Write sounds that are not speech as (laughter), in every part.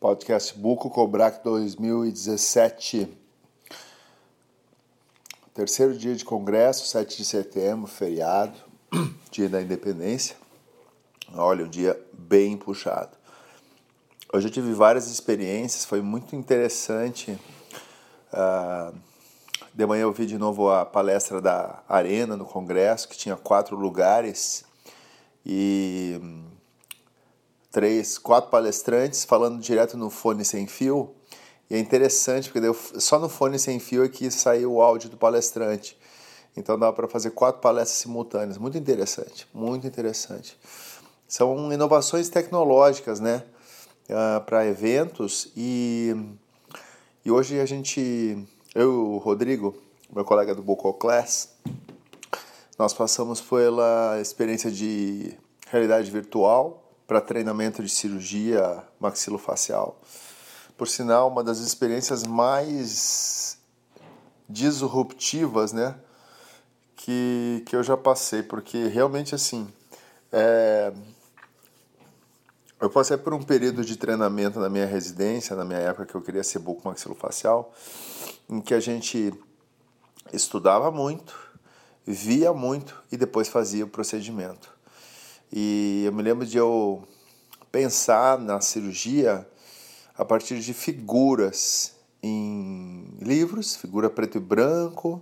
podcast Buco Cobrac 2017. Terceiro dia de congresso, 7 de setembro, feriado, (clears throat) dia da independência. Olha, um dia bem puxado. Hoje eu tive várias experiências, foi muito interessante. Uh, de manhã eu vi de novo a palestra da Arena no congresso, que tinha quatro lugares. E três, quatro palestrantes falando direto no fone sem fio. E é interessante porque só no fone sem fio é que saiu o áudio do palestrante. Então dá para fazer quatro palestras simultâneas. Muito interessante, muito interessante. São inovações tecnológicas, né? Uh, ah, para eventos e, e hoje a gente, eu o Rodrigo, meu colega do Bocal Class, nós passamos pela experiência de realidade virtual para treinamento de cirurgia maxilofacial. Por sinal, uma das experiências mais disruptivas, né, que, que eu já passei, porque realmente assim, é, eu passei por um período de treinamento na minha residência, na minha época que eu queria ser bucomaxilofacial, em que a gente estudava muito, via muito e depois fazia o procedimento. E eu me lembro de eu pensar na cirurgia a partir de figuras em livros, figura preto e branco,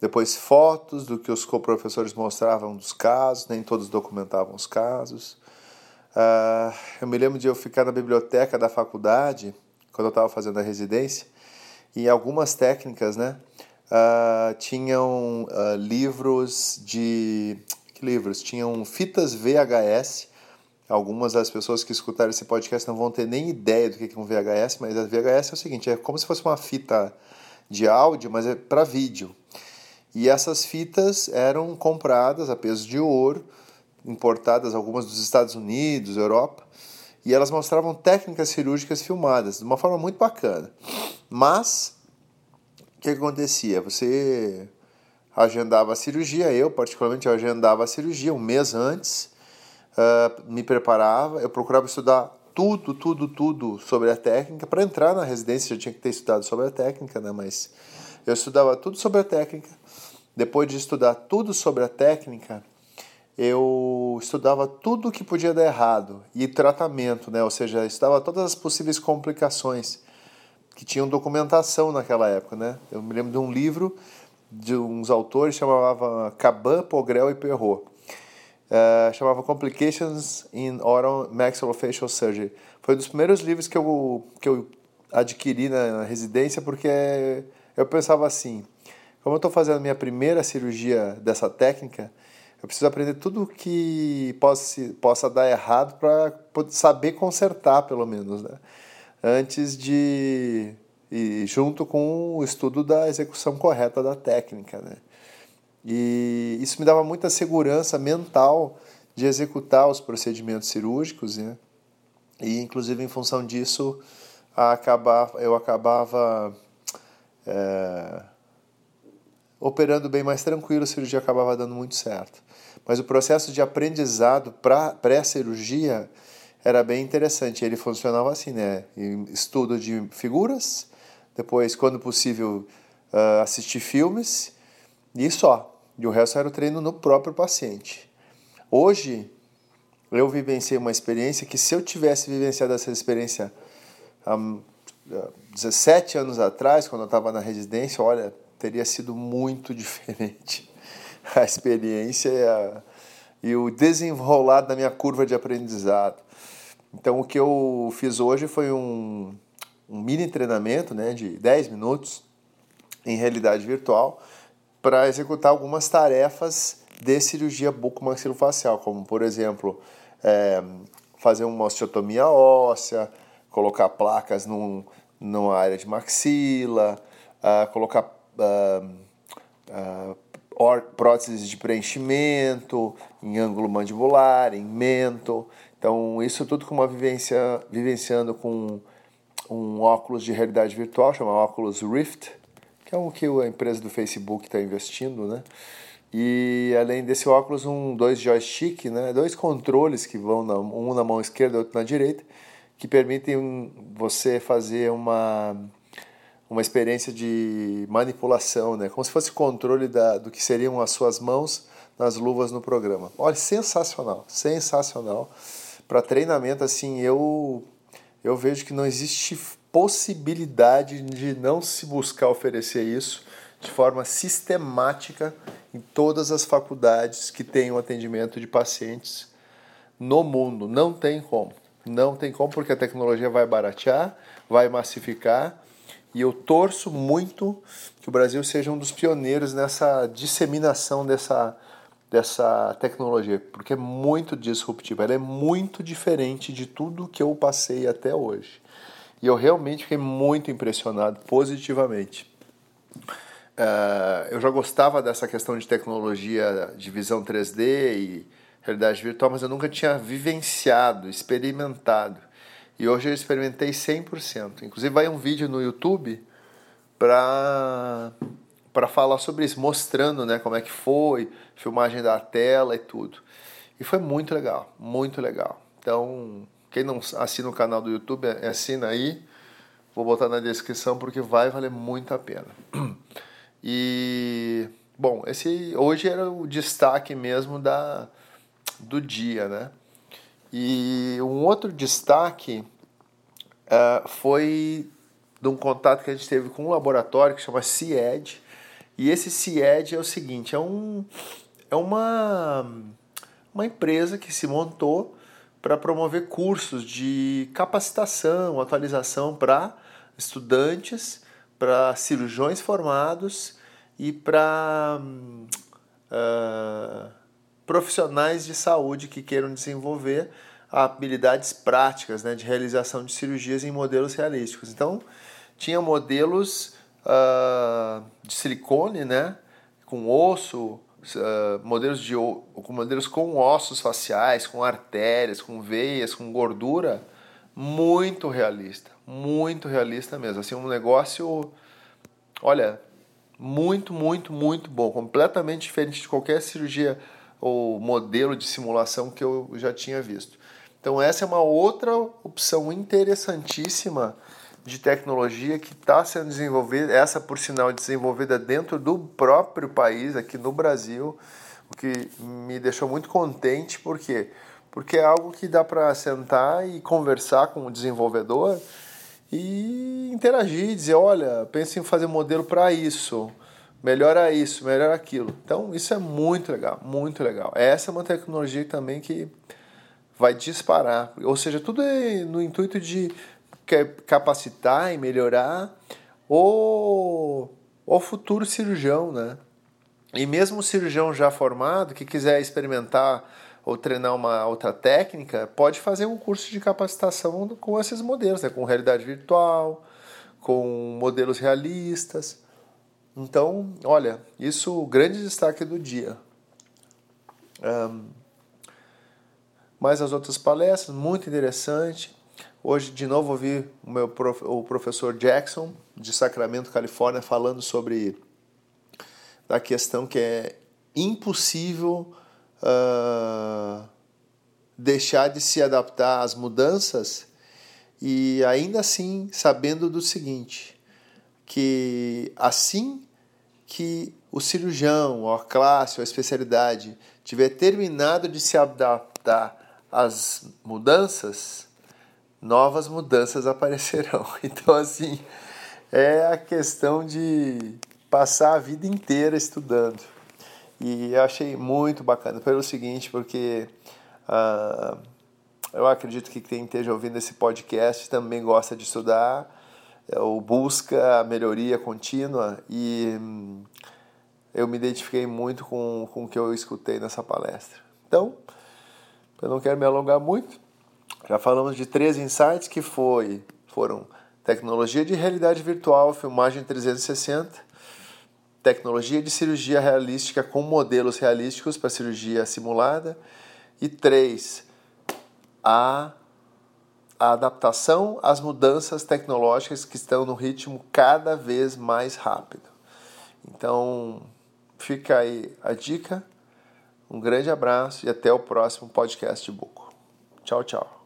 depois fotos do que os co-professores mostravam dos casos, nem todos documentavam os casos. Uh, eu me lembro de eu ficar na biblioteca da faculdade, quando eu estava fazendo a residência, e algumas técnicas, né, uh, tinham uh, livros de livros. Tinham fitas VHS. Algumas das pessoas que escutaram esse podcast não vão ter nem ideia do que é um VHS, mas a VHS é o seguinte: é como se fosse uma fita de áudio, mas é para vídeo. E essas fitas eram compradas a peso de ouro, importadas algumas dos Estados Unidos, Europa, e elas mostravam técnicas cirúrgicas filmadas de uma forma muito bacana. Mas o que acontecia? Você agendava a cirurgia, eu particularmente agendava a cirurgia um mês antes, uh, me preparava, eu procurava estudar tudo, tudo, tudo sobre a técnica. Para entrar na residência já tinha que ter estudado sobre a técnica, né? mas eu estudava tudo sobre a técnica. Depois de estudar tudo sobre a técnica, eu estudava tudo que podia dar errado e tratamento, né? ou seja, estudava todas as possíveis complicações que tinham documentação naquela época. Né? Eu me lembro de um livro de uns autores chamava Caban, Pogrel e Perrault. Uh, chamava Complications in Oral Maxillofacial Surgery. Foi um dos primeiros livros que eu, que eu adquiri na residência porque eu pensava assim, como eu estou fazendo minha primeira cirurgia dessa técnica, eu preciso aprender tudo que possa, possa dar errado para saber consertar, pelo menos, né? antes de e junto com o estudo da execução correta da técnica, né? E isso me dava muita segurança mental de executar os procedimentos cirúrgicos, né? E inclusive em função disso, acabava, eu acabava é, operando bem mais tranquilo, a cirurgia acabava dando muito certo. Mas o processo de aprendizado para pré-cirurgia era bem interessante. Ele funcionava assim, né? Estudo de figuras, depois, quando possível, uh, assistir filmes e só. E o resto era o treino no próprio paciente. Hoje, eu vivenciei uma experiência que, se eu tivesse vivenciado essa experiência há 17 anos atrás, quando eu estava na residência, olha, teria sido muito (laughs) diferente a experiência e, a, e o desenrolar da minha curva de aprendizado. Então, o que eu fiz hoje foi um, um mini treinamento né, de 10 minutos em realidade virtual para executar algumas tarefas de cirurgia bucomaxilofacial, como por exemplo é, fazer uma osteotomia óssea, colocar placas num, numa área de maxila, uh, colocar uh, uh, próteses de preenchimento em ângulo mandibular, em mento. Então, isso tudo com uma vivência, vivenciando com um óculos de realidade virtual, chama Oculus Rift, que é um que a empresa do Facebook está investindo, né? E além desse óculos, um, dois joystick, né? dois controles que vão na, um na mão esquerda e outro na direita, que permitem você fazer uma, uma experiência de manipulação, né? como se fosse controle da, do que seriam as suas mãos nas luvas no programa. Olha, sensacional, sensacional. Para treinamento, assim, eu, eu vejo que não existe possibilidade de não se buscar oferecer isso de forma sistemática em todas as faculdades que tenham atendimento de pacientes no mundo. Não tem como. Não tem como, porque a tecnologia vai baratear, vai massificar. E eu torço muito que o Brasil seja um dos pioneiros nessa disseminação dessa, dessa tecnologia, porque é muito disruptiva, ela é muito diferente de tudo que eu passei até hoje. E eu realmente fiquei muito impressionado positivamente. Uh, eu já gostava dessa questão de tecnologia de visão 3D e realidade virtual, mas eu nunca tinha vivenciado, experimentado. E hoje eu experimentei 100%. Inclusive vai um vídeo no YouTube para para falar sobre isso, mostrando, né, como é que foi, filmagem da tela e tudo. E foi muito legal, muito legal. Então, quem não assina o canal do YouTube, assina aí. Vou botar na descrição porque vai valer muito a pena. (clears throat) E bom, esse hoje era o destaque mesmo da do dia, né? E um outro destaque uh, foi de um contato que a gente teve com um laboratório que chama CIED. E esse CIED é o seguinte, é, um, é uma, uma empresa que se montou para promover cursos de capacitação, atualização para estudantes, para cirurgiões formados e para uh, profissionais de saúde que queiram desenvolver habilidades práticas né, de realização de cirurgias em modelos realísticos. Então, tinha modelos uh, de silicone, né, com osso, uh, modelos, de, com modelos com ossos faciais, com artérias, com veias, com gordura, muito realista, muito realista mesmo. Assim, um negócio, olha, muito, muito, muito bom, completamente diferente de qualquer cirurgia ou modelo de simulação que eu já tinha visto. Então essa é uma outra opção interessantíssima de tecnologia que está sendo desenvolvida, essa por sinal desenvolvida dentro do próprio país, aqui no Brasil, o que me deixou muito contente, por quê? Porque é algo que dá para sentar e conversar com o desenvolvedor e interagir, dizer, olha, pense em fazer modelo para isso, melhora isso, melhora aquilo. Então, isso é muito legal, muito legal. Essa é uma tecnologia também que vai disparar. Ou seja, tudo é no intuito de capacitar e melhorar o, o futuro cirurgião, né? E mesmo o cirurgião já formado que quiser experimentar ou treinar uma outra técnica, pode fazer um curso de capacitação com esses modelos, né? com realidade virtual, com modelos realistas. Então, olha, isso o grande destaque do dia. Um, mais as outras palestras, muito interessante. Hoje, de novo, ouvi o meu prof, o professor Jackson, de Sacramento, Califórnia, falando sobre a questão que é impossível uh, deixar de se adaptar às mudanças e ainda assim sabendo do seguinte, que assim que o cirurgião, a classe, a especialidade tiver terminado de se adaptar às mudanças, novas mudanças (laughs) aparecerão. Então, assim, é a questão de passar a vida inteira estudando. E eu achei muito bacana, pelo seguinte, porque uh, eu acredito que quem esteja ouvindo esse podcast também gosta de estudar ou busca a melhoria contínua e hum, eu me identifiquei muito com, com o que eu escutei nessa palestra. Então, eu não quero me alongar muito, já falamos de três insights que foi, foram tecnologia de realidade virtual, filmagem 360, tecnologia de cirurgia realística com modelos realísticos para cirurgia simulada e três, a a adaptação às mudanças tecnológicas que estão no ritmo cada vez mais rápido. Então, fica aí a dica. Um grande abraço e até o próximo podcast de Buco. Tchau, tchau.